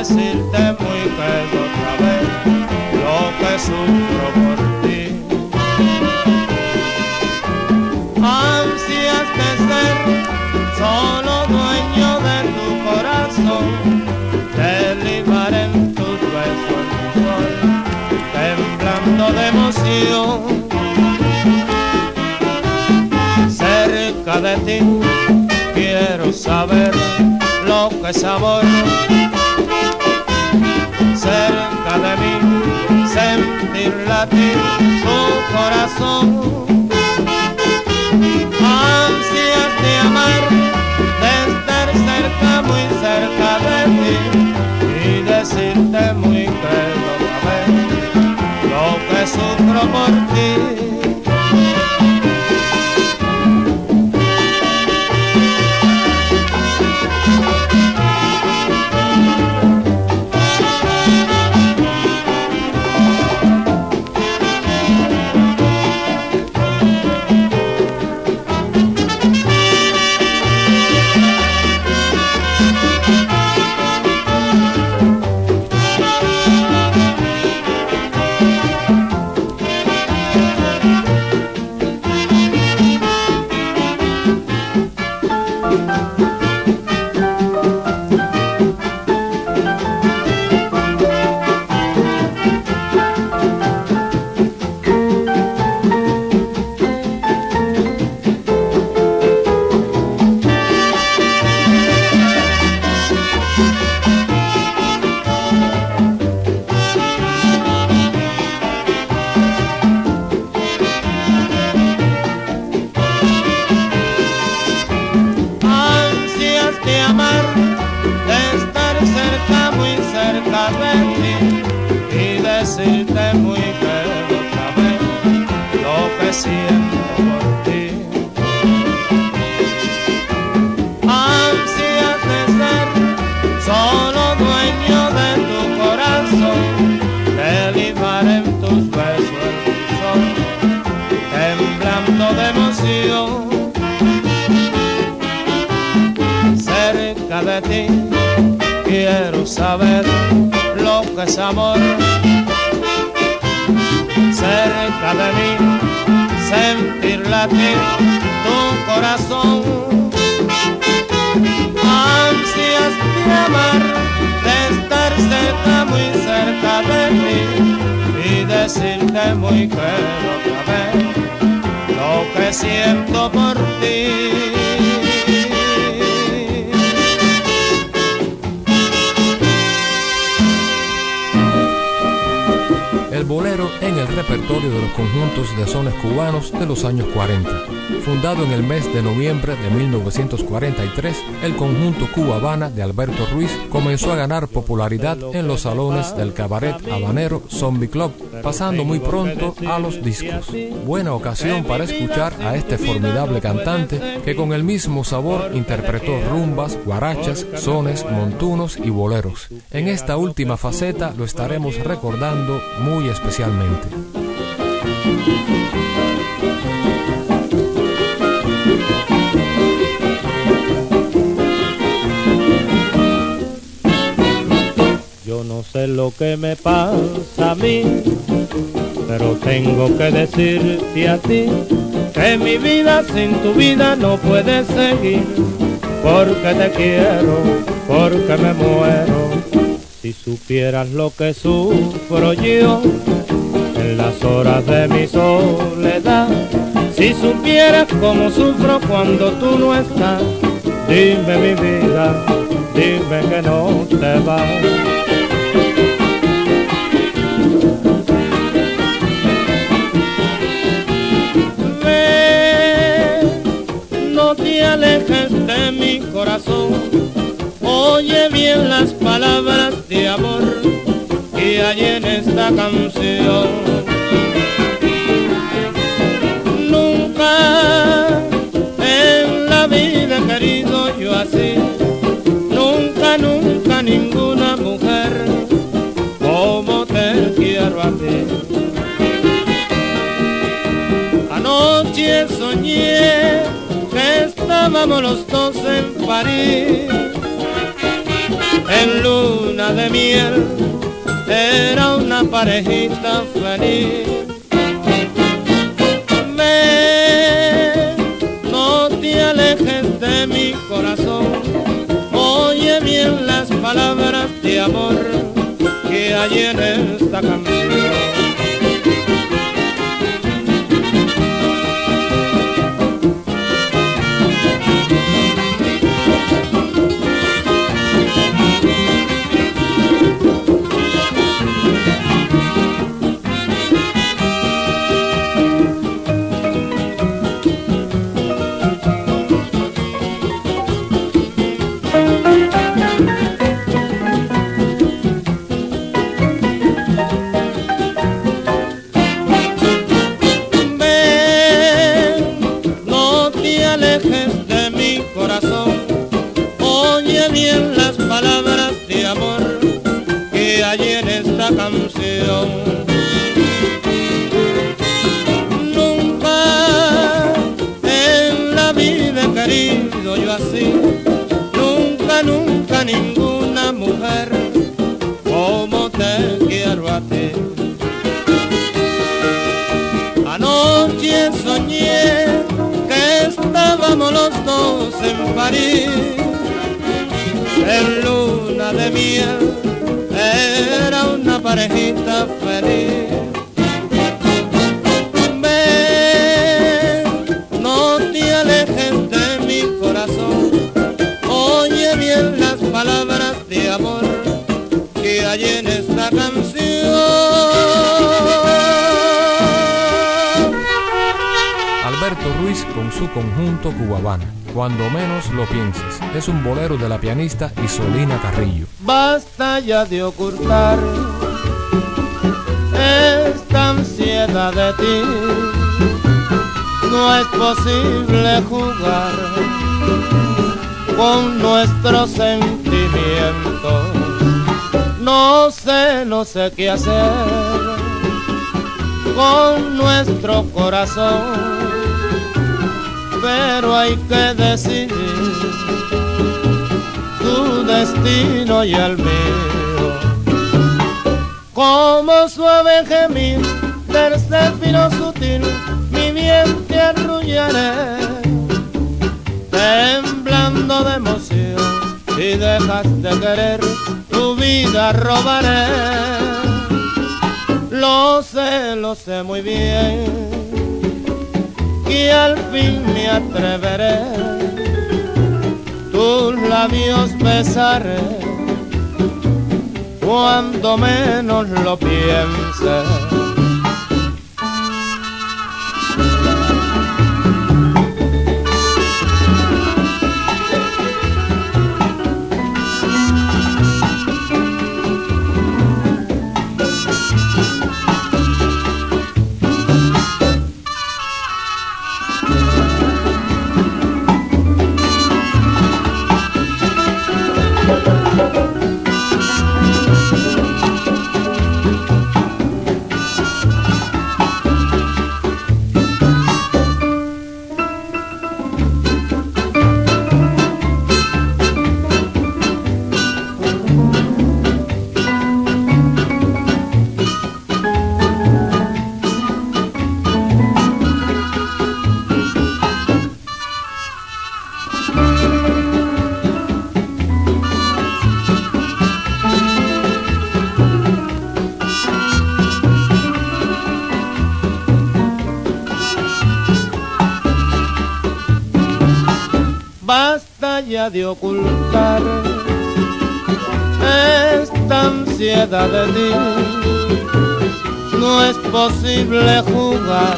Decirte muy quedo otra vez lo que sufro por ti. Ansias de ser solo dueño de tu corazón, de libar en tus besos el sol, temblando de emoción. cerca de ti quiero saber lo que es amor sentir latir tu corazón. Ansias de amar de estar cerca muy cerca de ti y decirte muy claro lo que sufro por ti siento por ti. El bolero el repertorio de los conjuntos de sones cubanos de los años 40. Fundado en el mes de noviembre de 1943, el conjunto Cuba Habana de Alberto Ruiz comenzó a ganar popularidad en los salones del cabaret habanero Zombie Club, pasando muy pronto a los discos. Buena ocasión para escuchar a este formidable cantante que con el mismo sabor interpretó rumbas, guarachas, sones, montunos y boleros. En esta última faceta lo estaremos recordando muy especialmente. Yo no sé lo que me pasa a mí, pero tengo que decirte a ti que mi vida sin tu vida no puede seguir, porque te quiero, porque me muero. Si supieras lo que sufro yo las horas de mi soledad, si supieras cómo sufro cuando tú no estás, dime mi vida, dime que no te vas. Alejes de mi corazón. Oye bien las palabras de amor que hay en esta canción. Que estábamos los dos en París, en luna de miel, era una parejita feliz. Ven, no te alejes de mi corazón, oye bien las palabras de amor que hay en esta canción. París, en luna de miel, era una parejita feliz. Es un bolero de la pianista Isolina Carrillo. Basta ya de ocultar esta ansiedad de ti. No es posible jugar con nuestros sentimientos. No sé, no sé qué hacer con nuestro corazón, pero hay que decidir tu destino y el mío. Como suave gemir del fino sutil, mi bien te arrullaré, temblando de emoción, si dejas de querer, tu vida robaré. Lo sé, lo sé muy bien, y al fin me atreveré. Tus labios besaré cuando menos lo pienses de ocultar esta ansiedad de ti. No es posible jugar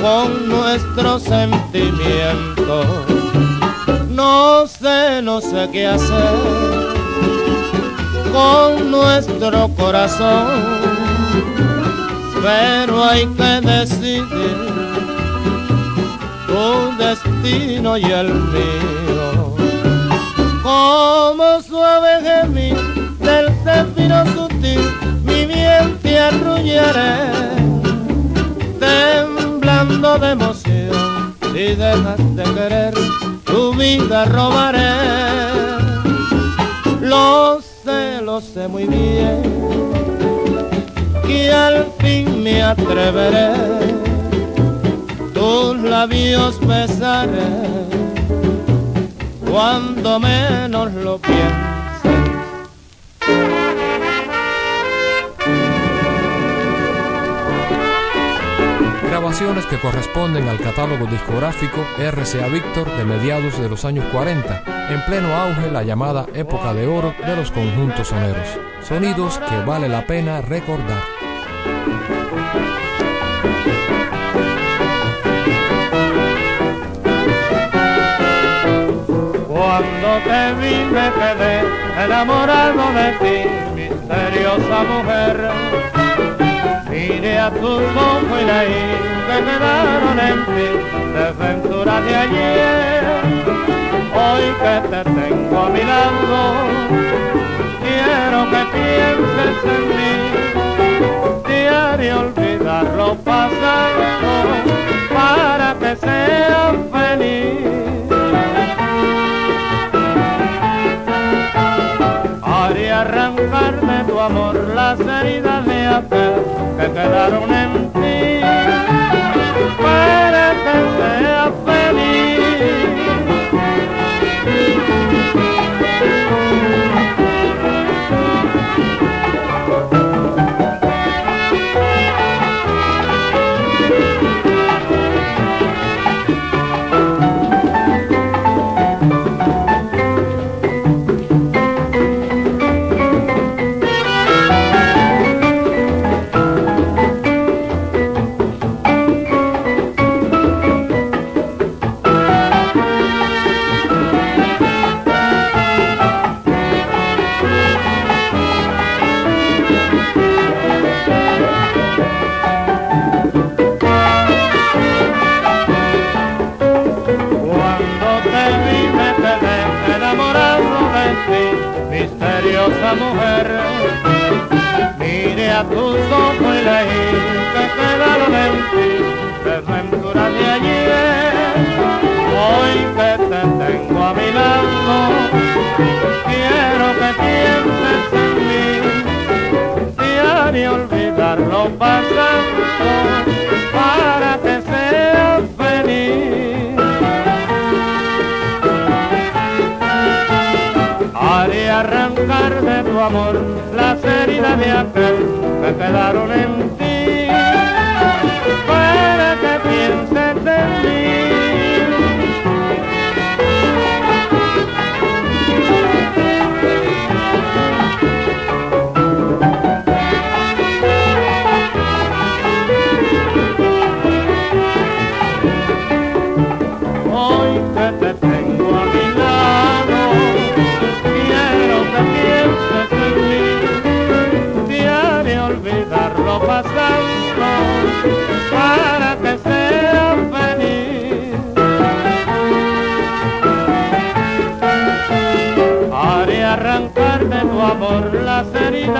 con nuestro sentimiento. No sé, no sé qué hacer con nuestro corazón, pero hay que decidir tu destino y el mío. Como suave gemir del céfiro sutil, mi bien te arrullaré de emoción. Si dejas de querer, tu vida robaré. Lo sé, lo sé muy bien. Y al fin me atreveré. Tus labios besaré. Cuando menos lo pienso grabaciones que corresponden al catálogo discográfico RCA Victor de mediados de los años 40, en pleno auge la llamada época de oro de los conjuntos soneros, sonidos que vale la pena recordar. Te vi me quedé enamorado de ti, misteriosa mujer Mire a tus ojos y la que quedaron en ti desventura de ayer. Hoy que te tengo a mi lado, quiero que pienses en mí. Diario olvidar lo pasado para que seas feliz. De tu amor las heridas de aquel que quedaron en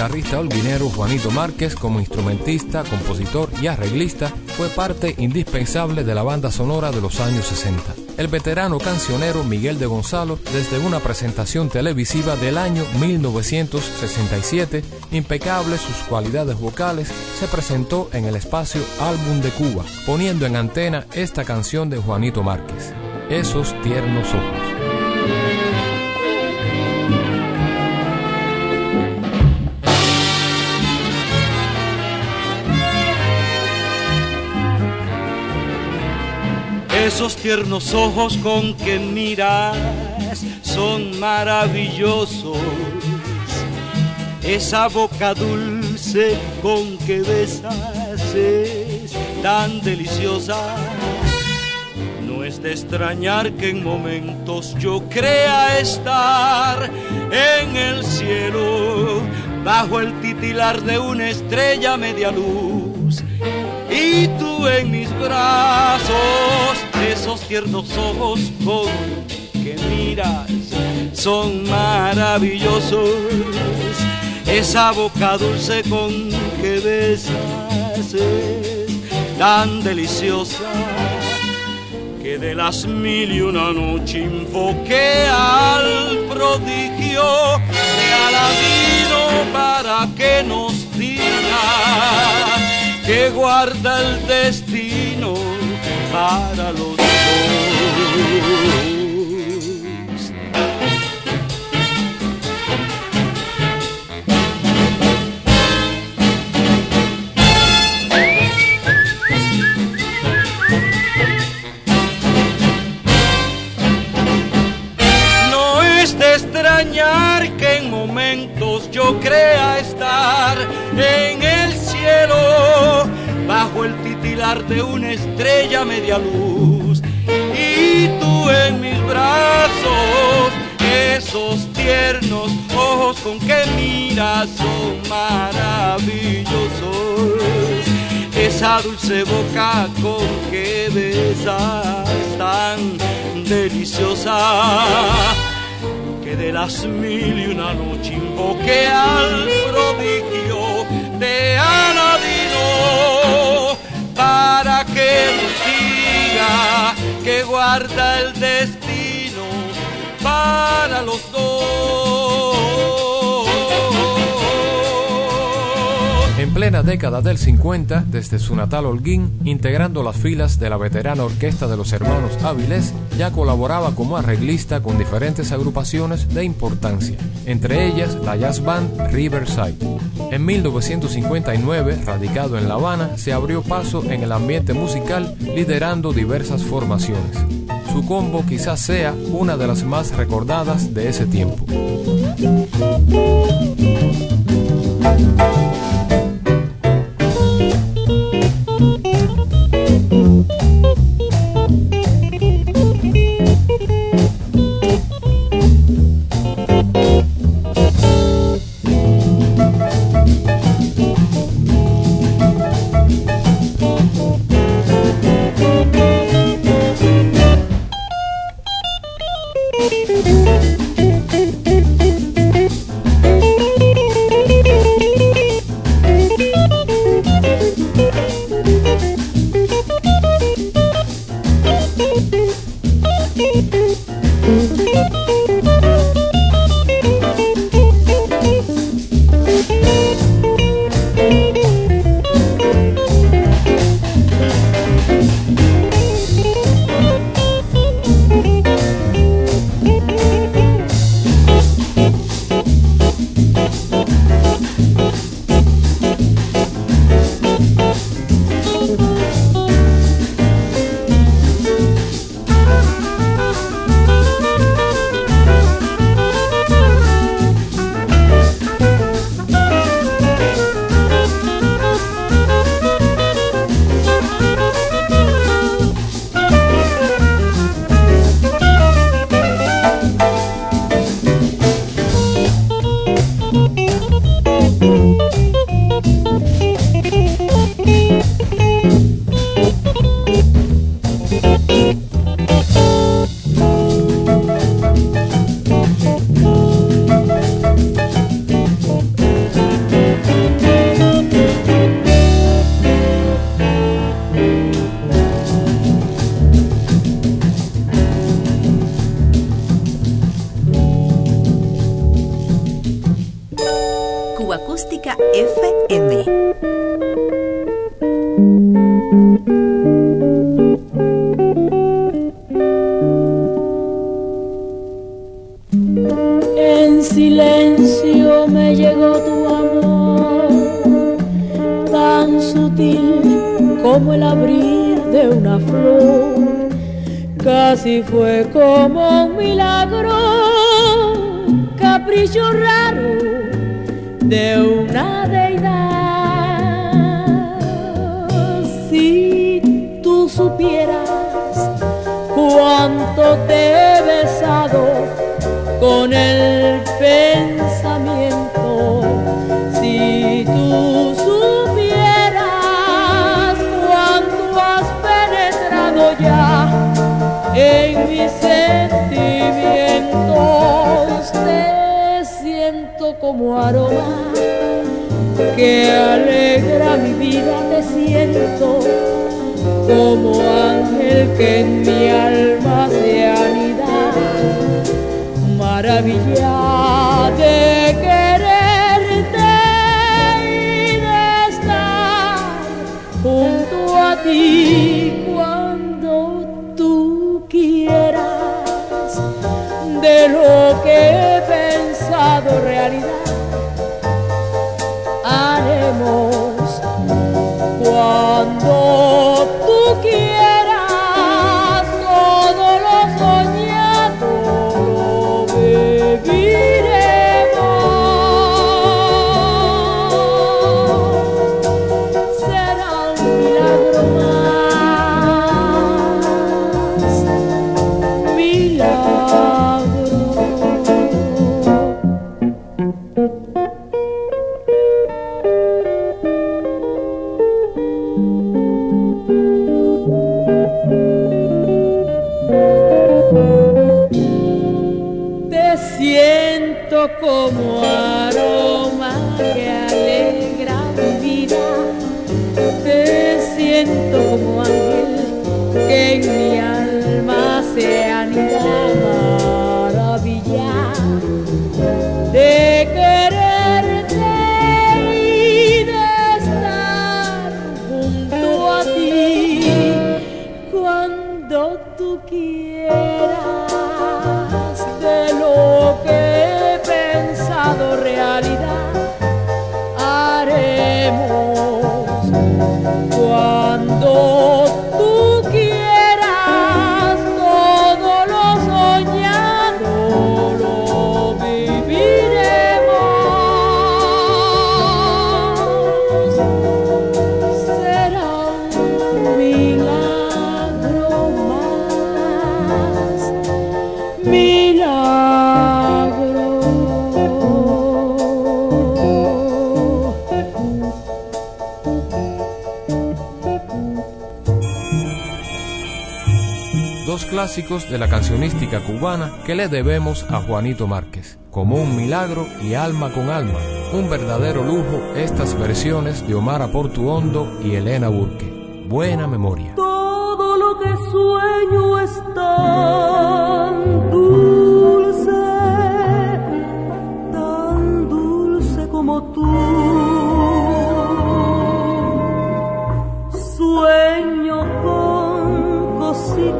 guitarrista holguinero Juanito Márquez como instrumentista, compositor y arreglista fue parte indispensable de la banda sonora de los años 60. El veterano cancionero Miguel de Gonzalo, desde una presentación televisiva del año 1967, impecable sus cualidades vocales, se presentó en el espacio Álbum de Cuba, poniendo en antena esta canción de Juanito Márquez, Esos tiernos ojos. Esos tiernos ojos con que miras son maravillosos. Esa boca dulce con que besas es tan deliciosa. No es de extrañar que en momentos yo crea estar en el cielo bajo el titilar de una estrella media luz y tú en mis brazos, esos tiernos ojos con que miras. Son maravillosos, esa boca dulce con que besas es tan deliciosa que de las mil y una noche invoqué al prodigio de Aladino para que nos diga que guarda el destino para los No es de extrañar que en momentos yo crea estar en el cielo bajo el titilar de una estrella media luz en mis brazos esos tiernos ojos con que miras son maravillosos. Esa dulce boca con que besas tan deliciosa que de las mil y una noche invoqué al prodigio de Aladino para que nos diga que guarda el destino para los dos. Plena década del 50, desde su natal Holguín, integrando las filas de la veterana orquesta de los hermanos Áviles, ya colaboraba como arreglista con diferentes agrupaciones de importancia, entre ellas la jazz band Riverside. En 1959, radicado en La Habana, se abrió paso en el ambiente musical liderando diversas formaciones. Su combo quizás sea una de las más recordadas de ese tiempo. Raro de una deidad. Si tú supieras cuánto te he besado con el pensamiento, si tú supieras cuánto has penetrado ya en mi sentimientos como aroma que alegra mi vida, te siento como ángel que en mi alma se anida, maravilla de quererte y de estar junto a ti cuando tú quieras de lo que he pensado realidad. Como aroma que alegra mi vida. Te siento como ángel que en mi alma se clásicos de la cancionística cubana que le debemos a Juanito Márquez, como un milagro y alma con alma. Un verdadero lujo estas versiones de Omar Aportuondo y Elena Burke. Buena memoria.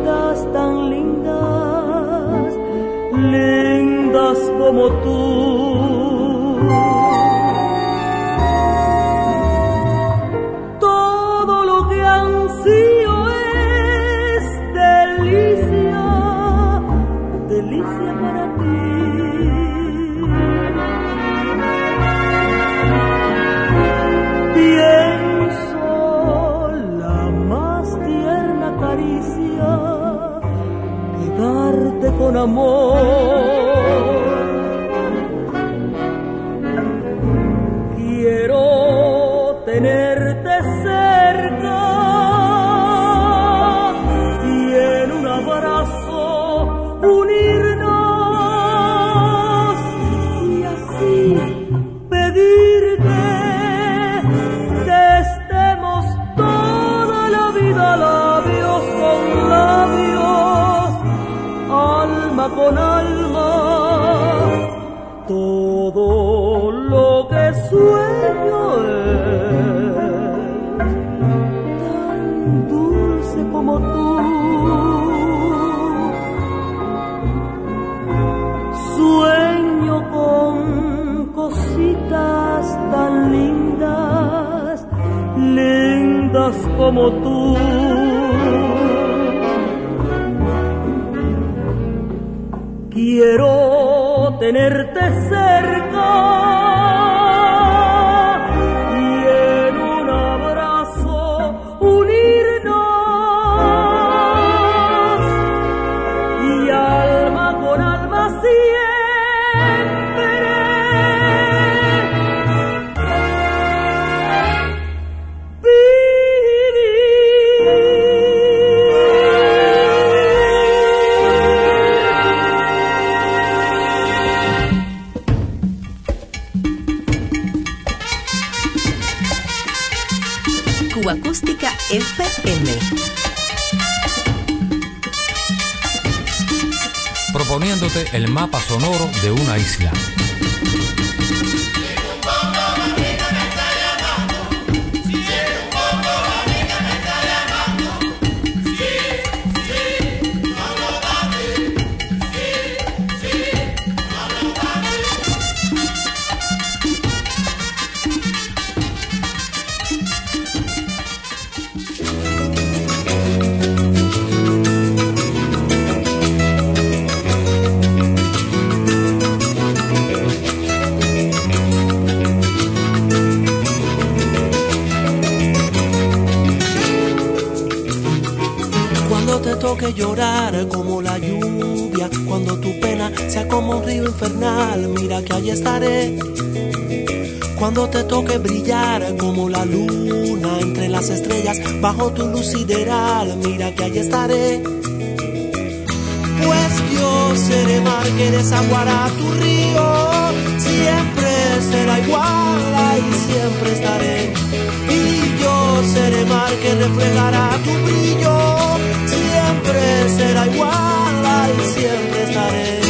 Cositas tan lindas, lindas como tú. Con amor mapa sonoro de una isla. Las estrellas, bajo tu luz sideral, mira que allí estaré. Pues yo seré mar que desaguará tu río, siempre será igual, ahí siempre estaré. Y yo seré mar que reflejará tu brillo siempre será igual, ahí siempre estaré.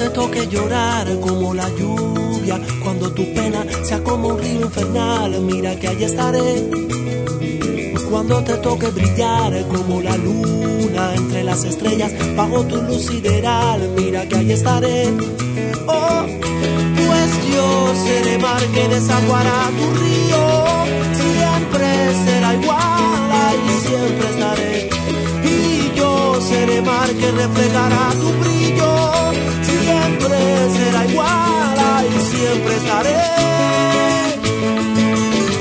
Te toque llorar como la lluvia, cuando tu pena sea como un río infernal, mira que allí estaré. Cuando te toque brillar como la luna entre las estrellas, bajo tu luz sideral, mira que allí estaré. Oh, yo seré mar que desaguará tu río, siempre será igual, ahí siempre estaré. Y yo seré mar que reflejará tu brillo, siempre será igual, ahí siempre estaré.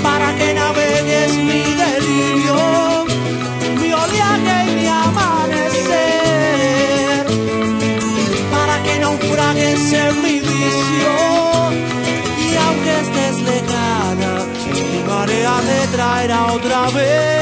Para que navegues mi delirio, mi oleaje y mi amanecer, para que naufragues en mi visión estés lejana, mi marea te traerá otra vez.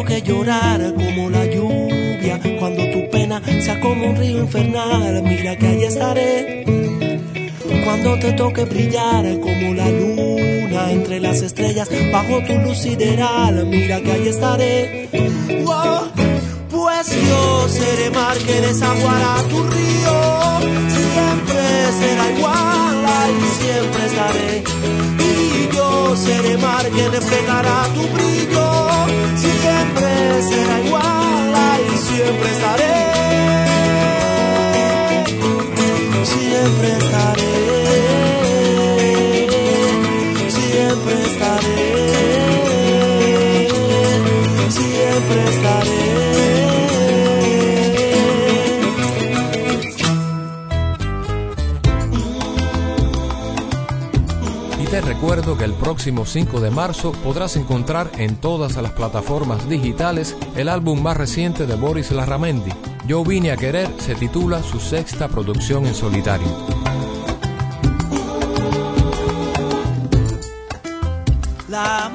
Toque llorar como la lluvia, cuando tu pena sea como un río infernal, mira que ahí estaré. Cuando te toque brillar como la luz entre las estrellas, bajo tu luz sideral, mira que ahí estaré. pues yo seré mar que desaguará tu río, siempre será igual, ahí siempre estaré. Y yo seré mar que reflejará tu que el próximo 5 de marzo podrás encontrar en todas las plataformas digitales el álbum más reciente de Boris Larramendi. Yo vine a querer se titula su sexta producción en solitario. La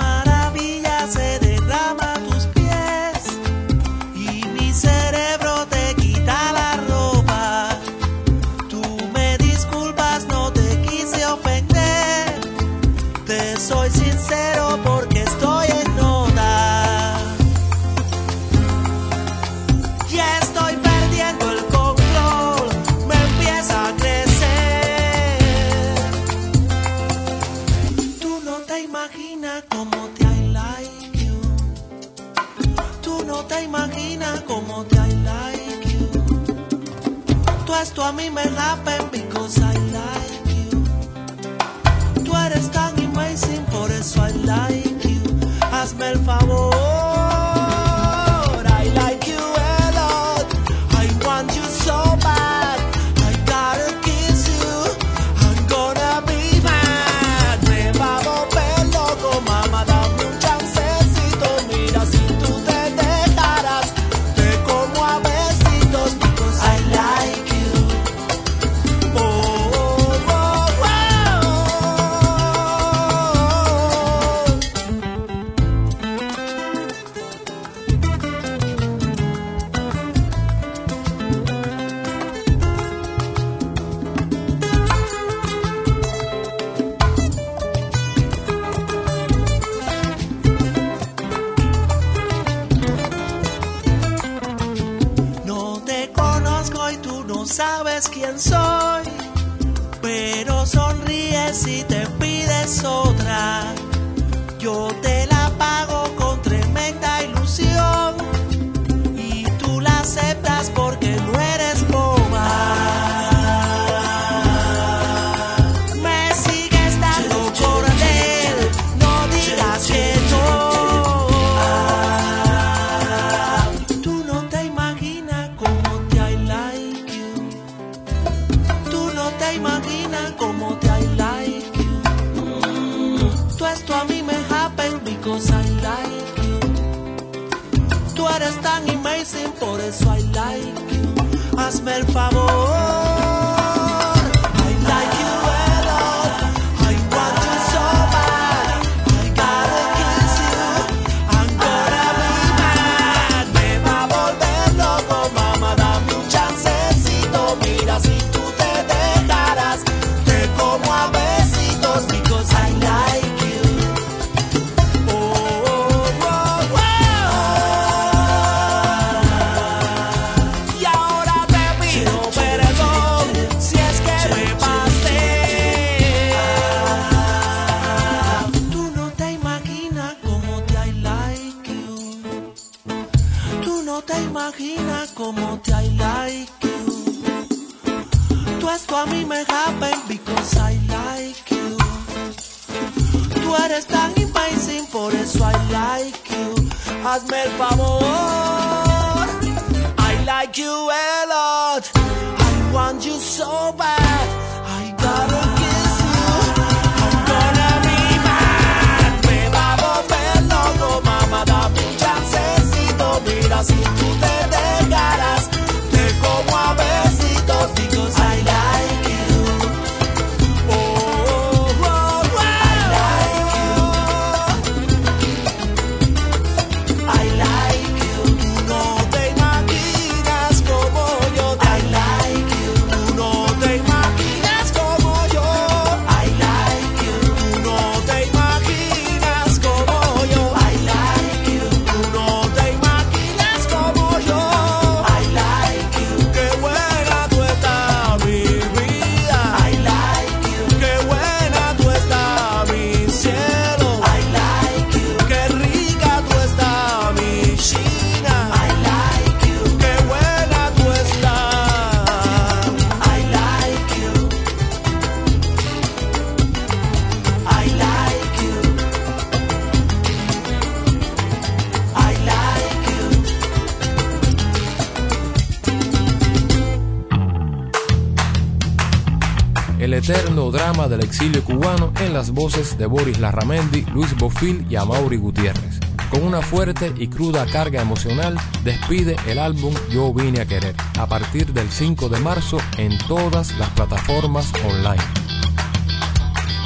del exilio cubano en las voces de Boris Larramendi, Luis Bofil y Amaury Gutiérrez. Con una fuerte y cruda carga emocional, despide el álbum Yo vine a querer, a partir del 5 de marzo en todas las plataformas online.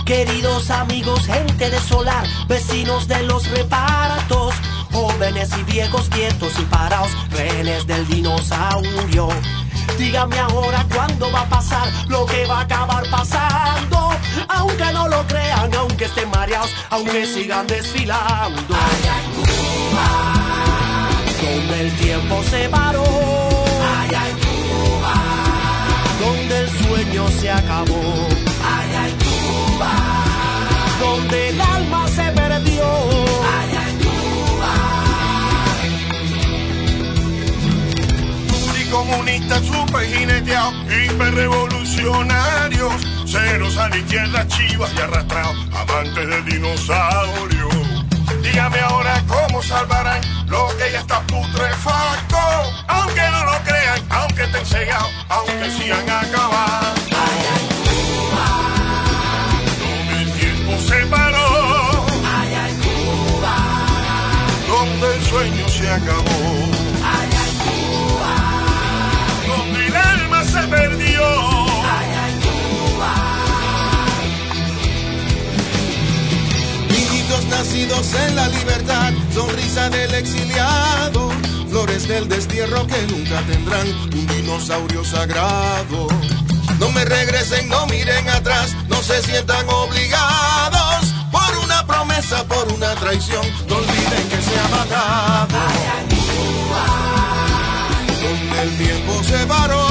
Queridos amigos, gente de solar, vecinos de los repartos, jóvenes y viejos quietos y parados, rehenes del dinosaurio Dígame ahora cuándo va a pasar lo que va a acabar pasando. Aunque no lo crean, aunque estén mareados, aunque sigan desfilando. Allá en Cuba, donde el tiempo se paró. Allá en Cuba, donde el sueño se acabó. Allá en Cuba, donde el comunistas super jineteados, hiperrevolucionarios, ceros a la izquierda, chivas y arrastrados, amantes de dinosaurios. Dígame ahora cómo salvarán lo que ya está putrefacto, aunque no lo crean, aunque estén cegados, aunque sigan acabados. Donde el tiempo se paró, donde el sueño se acabó. En la libertad, sonrisa del exiliado, flores del destierro que nunca tendrán un dinosaurio sagrado. No me regresen, no miren atrás, no se sientan obligados por una promesa, por una traición. No olviden que se ha matado. Donde el tiempo se paró,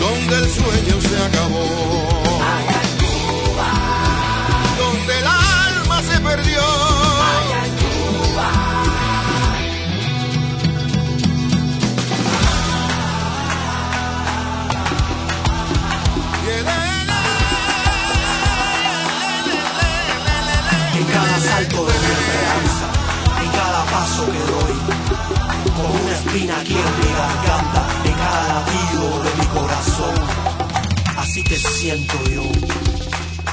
donde el sueño se acabó. Perdió. En cada salto de mi esperanza, en cada paso que doy, con una espina aquí en mi garganta, en cada latido de mi corazón. Así te siento yo,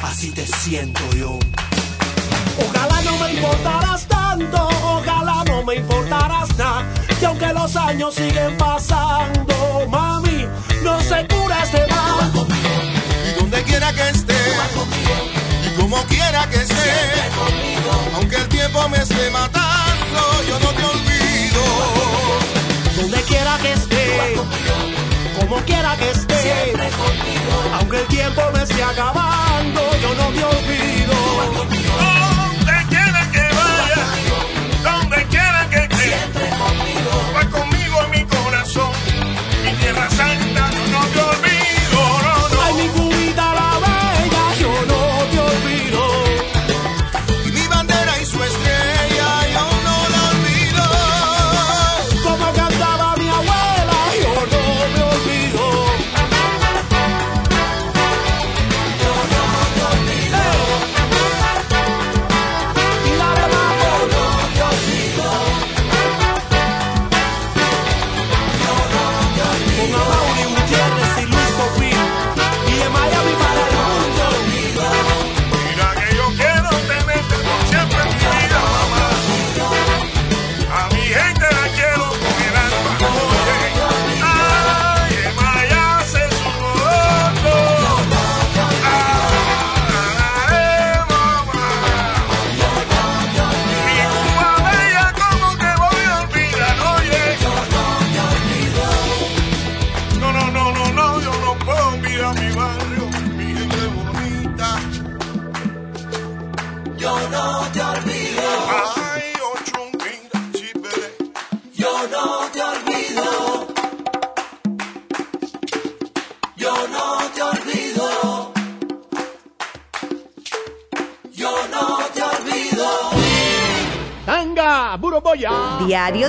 así te siento yo. Ojalá no me importaras tanto, ojalá no me importaras nada. Que aunque los años siguen pasando, mami, no se cura este mal. Y donde quiera que esté, y como quiera que esté, aunque el tiempo me esté matando, yo no te olvido. Donde quiera que esté, como quiera que esté, aunque el tiempo me esté acabando,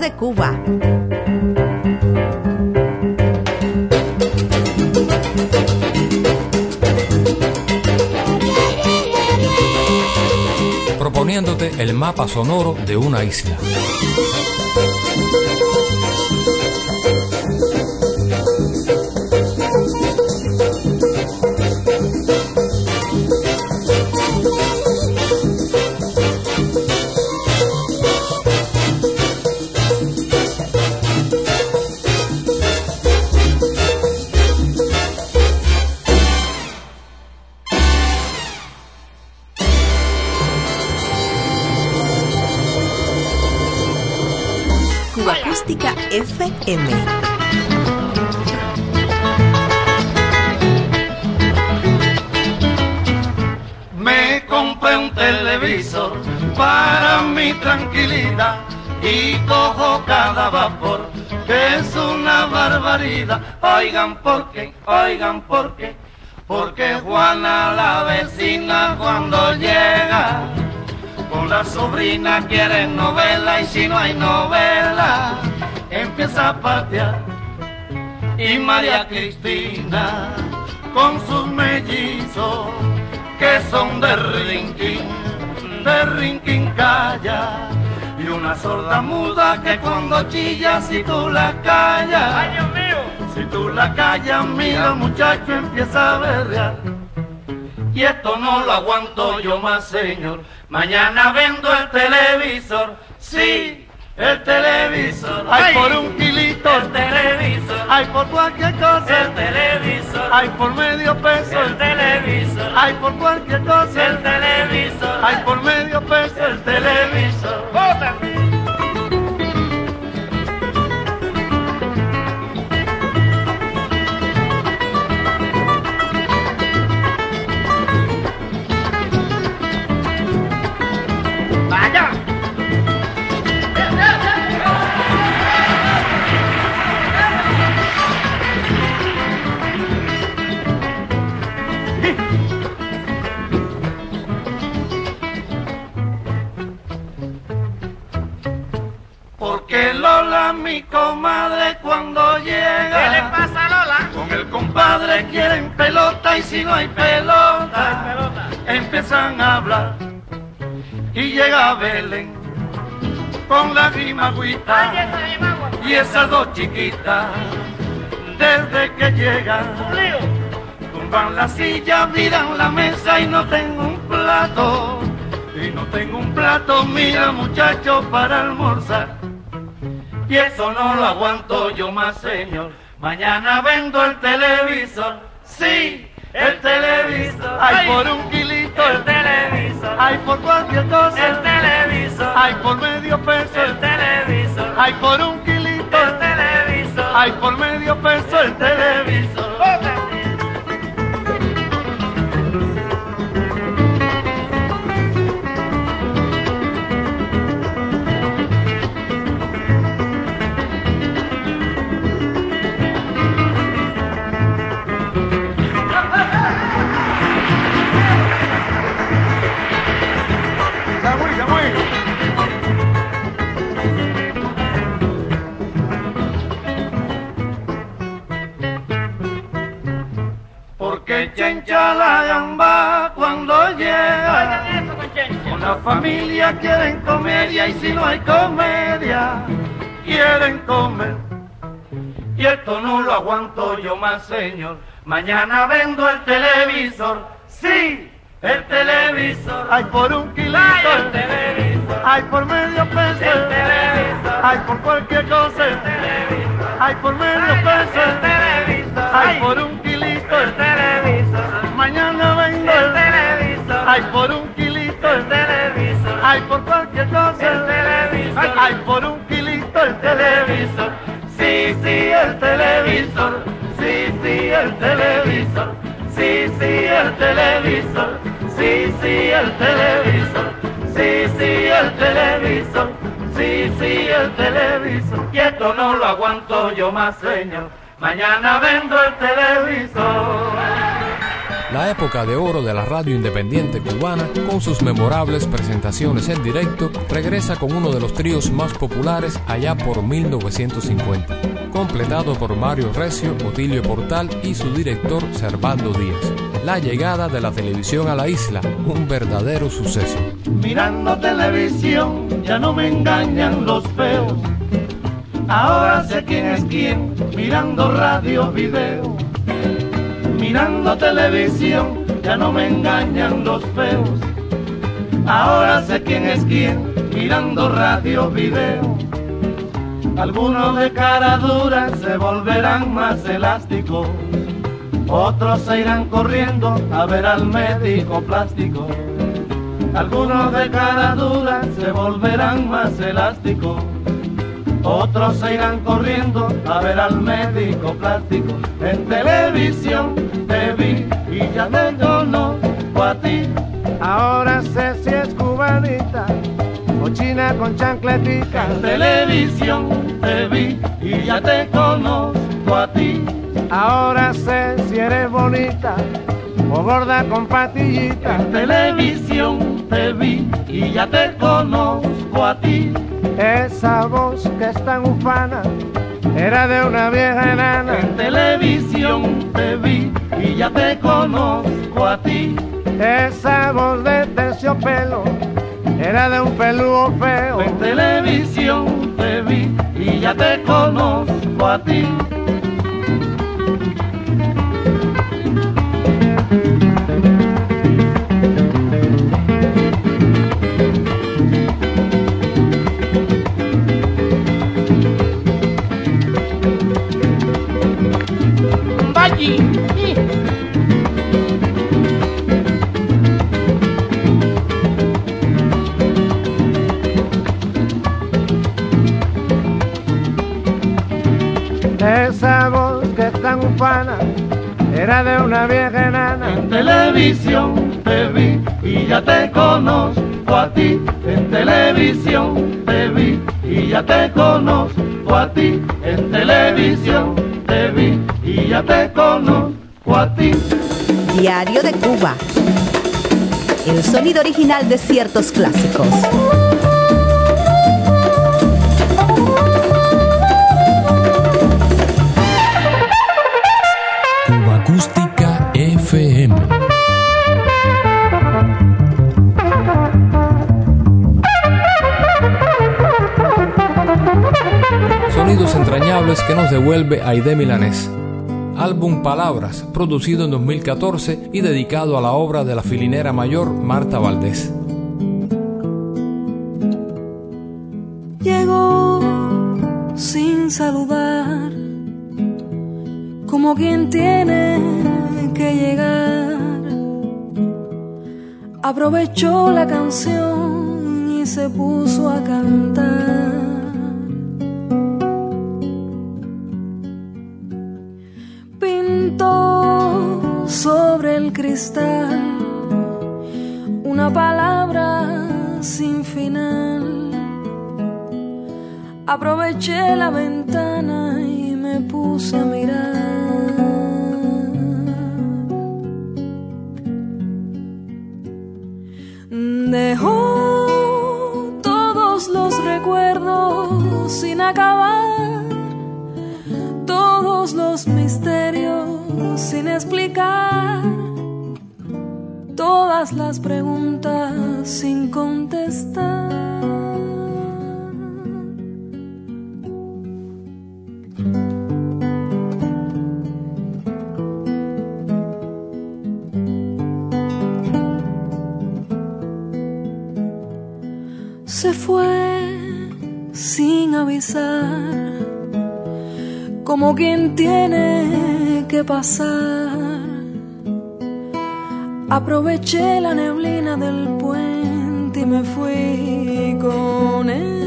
de Cuba. proponiéndote el mapa sonoro de una isla. Vapor, es una barbaridad. Oigan por qué, oigan por qué, porque Juana la vecina cuando llega con la sobrina quiere novela y si no hay novela, en Zapatia y María Cristina con sus mellizos que son de Rinquín, de Rinquín calla y una sorda muda que cuando chilla si tú la callas, ¡Ay, Dios mío! si tú la callas mira muchacho empieza a berrear. Y esto no lo aguanto yo más señor, mañana vendo el televisor, sí. El televisor, hay por un kilito, el televisor, hay por cualquier cosa, el televisor, hay por medio peso, el televisor, hay por cualquier cosa, el televisor, hay por comadre, cuando llega. ¿Qué le pasa, Lola? Con el compadre quieren pelota y si no hay pelota, empiezan a hablar. Y llega Belén con la agüita ¡Ay, esa es mi agua! y esas dos chiquitas, desde que llegan, tumban la silla, miran la mesa y no tengo un plato. Y no tengo un plato, mira muchacho, para almorzar. Y eso no lo aguanto yo más, señor. Mañana vendo el televisor, sí, el televisor. Hay por un kilito el televisor. Hay por cualquier cosa el televisor. Hay por medio peso el televisor. Hay por un kilito el televisor. Hay por medio peso el televisor. Familia quieren comedia y si no hay comedia, quieren comer. Y esto no lo aguanto yo más, señor. Mañana vendo el televisor, sí, el televisor. Hay por un kilito el televisor. Hay por medio peso el televisor. Hay por cualquier cosa el televisor. Hay por medio peso el televisor. Hay por un kilito el televisor. Mañana vendo el televisor. Hay por un kilito el televisor. Hay por cualquier cosa el televisor. Hay por un kilito el televisor. Sí, sí, el televisor. Sí, sí, el televisor. Sí, sí, el televisor. Sí, sí, el televisor. Sí, sí, el televisor. Sí, sí, el televisor. Esto no lo aguanto yo más, señor. Mañana vendo el televisor. La época de oro de la radio independiente cubana, con sus memorables presentaciones en directo, regresa con uno de los tríos más populares allá por 1950, completado por Mario Recio, Otilio Portal y su director Servando Díaz. La llegada de la televisión a la isla, un verdadero suceso. Mirando televisión ya no me engañan los feos. Ahora sé quién es quién, mirando radio, video. Mirando televisión ya no me engañan los feos. Ahora sé quién es quién, mirando radio, video. Algunos de cara dura se volverán más elásticos. Otros se irán corriendo a ver al médico plástico. Algunos de cara dura se volverán más elásticos. Otros se irán corriendo a ver al médico plástico. En televisión te vi y ya te conozco a ti. Ahora sé si es cubanita o china con chancletica. En televisión te vi y ya te conozco a ti. Ahora sé si eres bonita o gorda con patillita. En televisión te vi y ya te conozco a ti. Esa voz que es tan ufana era de una vieja enana. En televisión te vi y ya te conozco a ti. Esa voz de terciopelo era de un peludo feo. En televisión te vi y ya te conozco a ti. Televisión te vi y ya te conozco a ti. En televisión te vi y ya te conozco a ti. En televisión te vi y ya te conozco a ti. Diario de Cuba. El sonido original de ciertos clásicos. Entrañables que nos devuelve Aide Milanés. Álbum Palabras, producido en 2014 y dedicado a la obra de la filinera mayor Marta Valdés. Llegó sin saludar, como quien tiene que llegar. Aprovechó la canción y se puso a cantar. Cristal una palabra sin final. Aproveché la ventana y me puse a mirar. Dejó todos los recuerdos sin acabar, las preguntas sin contestar. se fue sin avisar, como quien tiene que pasar. Aproveché la neblina del puente y me fui con él.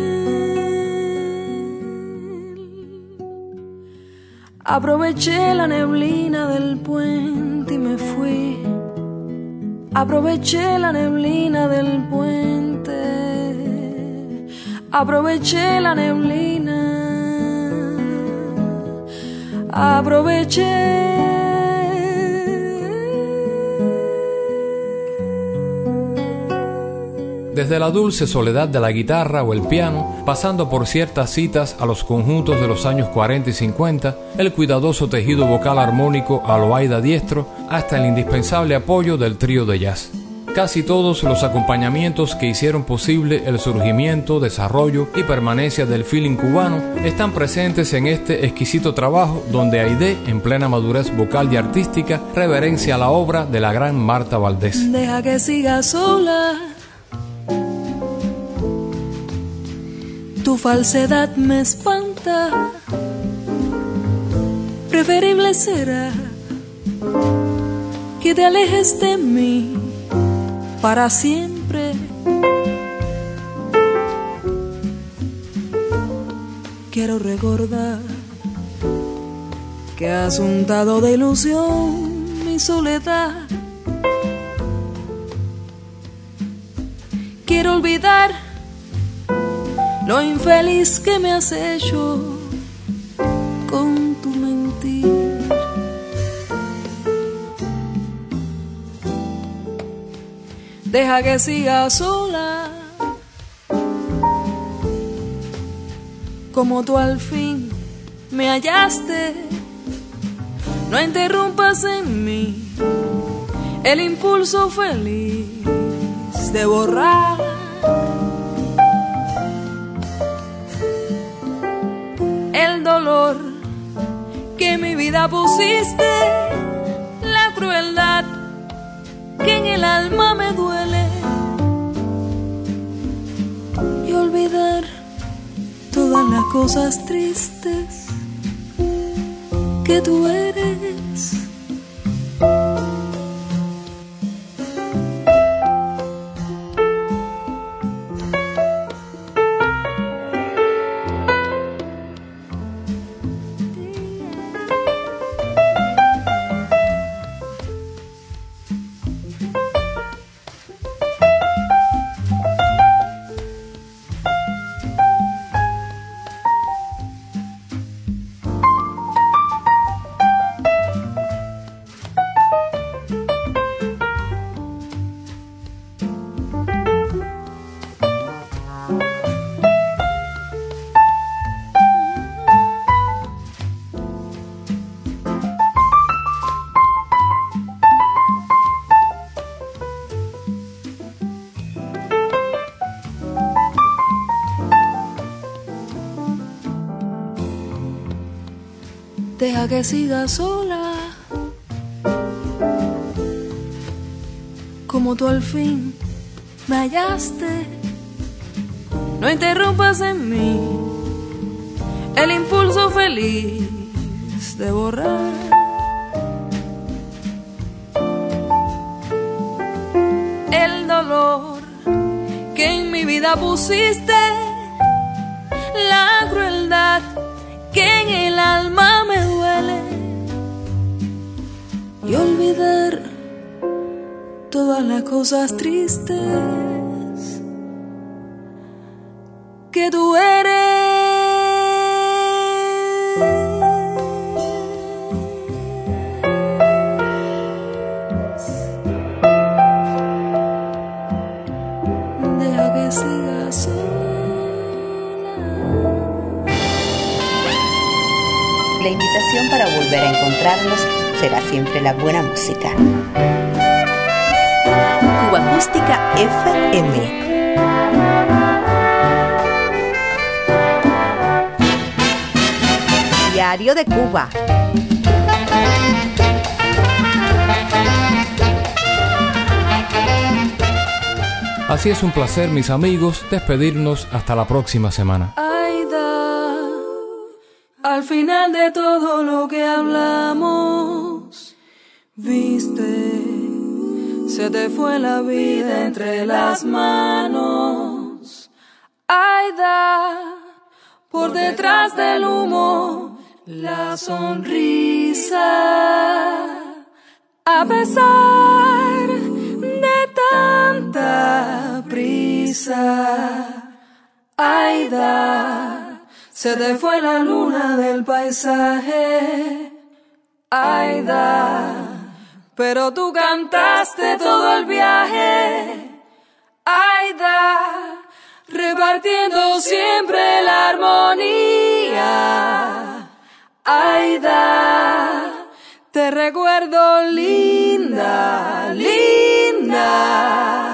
Aproveché la neblina del puente y me fui. Aproveché la neblina del puente. Aproveché la neblina. Aproveché. Desde la dulce soledad de la guitarra o el piano, pasando por ciertas citas a los conjuntos de los años 40 y 50, el cuidadoso tejido vocal armónico a Loaida Diestro, hasta el indispensable apoyo del trío de jazz. Casi todos los acompañamientos que hicieron posible el surgimiento, desarrollo y permanencia del feeling cubano están presentes en este exquisito trabajo donde Aide, en plena madurez vocal y artística, reverencia la obra de la gran Marta Valdés. Deja que siga sola. Tu falsedad me espanta. Preferible será que te alejes de mí para siempre. Quiero recordar que has untado de ilusión mi soledad. Quiero olvidar lo infeliz que me has hecho con tu mentir. Deja que siga sola, como tú al fin me hallaste. No interrumpas en mí el impulso feliz de borrar. El dolor que en mi vida pusiste, la crueldad que en el alma me duele. Y olvidar todas las cosas tristes que tú eres. Que siga sola. Como tú al fin me hallaste. No interrumpas en mí el impulso feliz de borrar. El dolor que en mi vida pusiste. Tristes que siga La invitación para volver a encontrarnos será siempre la buena música. Acústica FM. Diario de Cuba. Así es un placer, mis amigos, despedirnos hasta la próxima semana. Aida, al final de todo lo que hablamos, viste, se te fue la vida entre las manos. Aida, por detrás del humo, la sonrisa, a pesar de tanta prisa. Aida, se te fue la luna del paisaje. Aida, pero tú cantaste todo el viaje. Aida, repartiendo siempre la armonía. Aida, te recuerdo linda, linda.